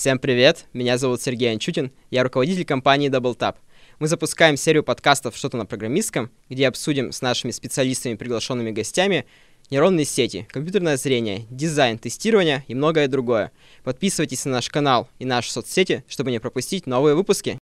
Всем привет, меня зовут Сергей Анчутин, я руководитель компании DoubleTap. Мы запускаем серию подкастов «Что-то на программистском», где обсудим с нашими специалистами и приглашенными гостями нейронные сети, компьютерное зрение, дизайн, тестирование и многое другое. Подписывайтесь на наш канал и наши соцсети, чтобы не пропустить новые выпуски.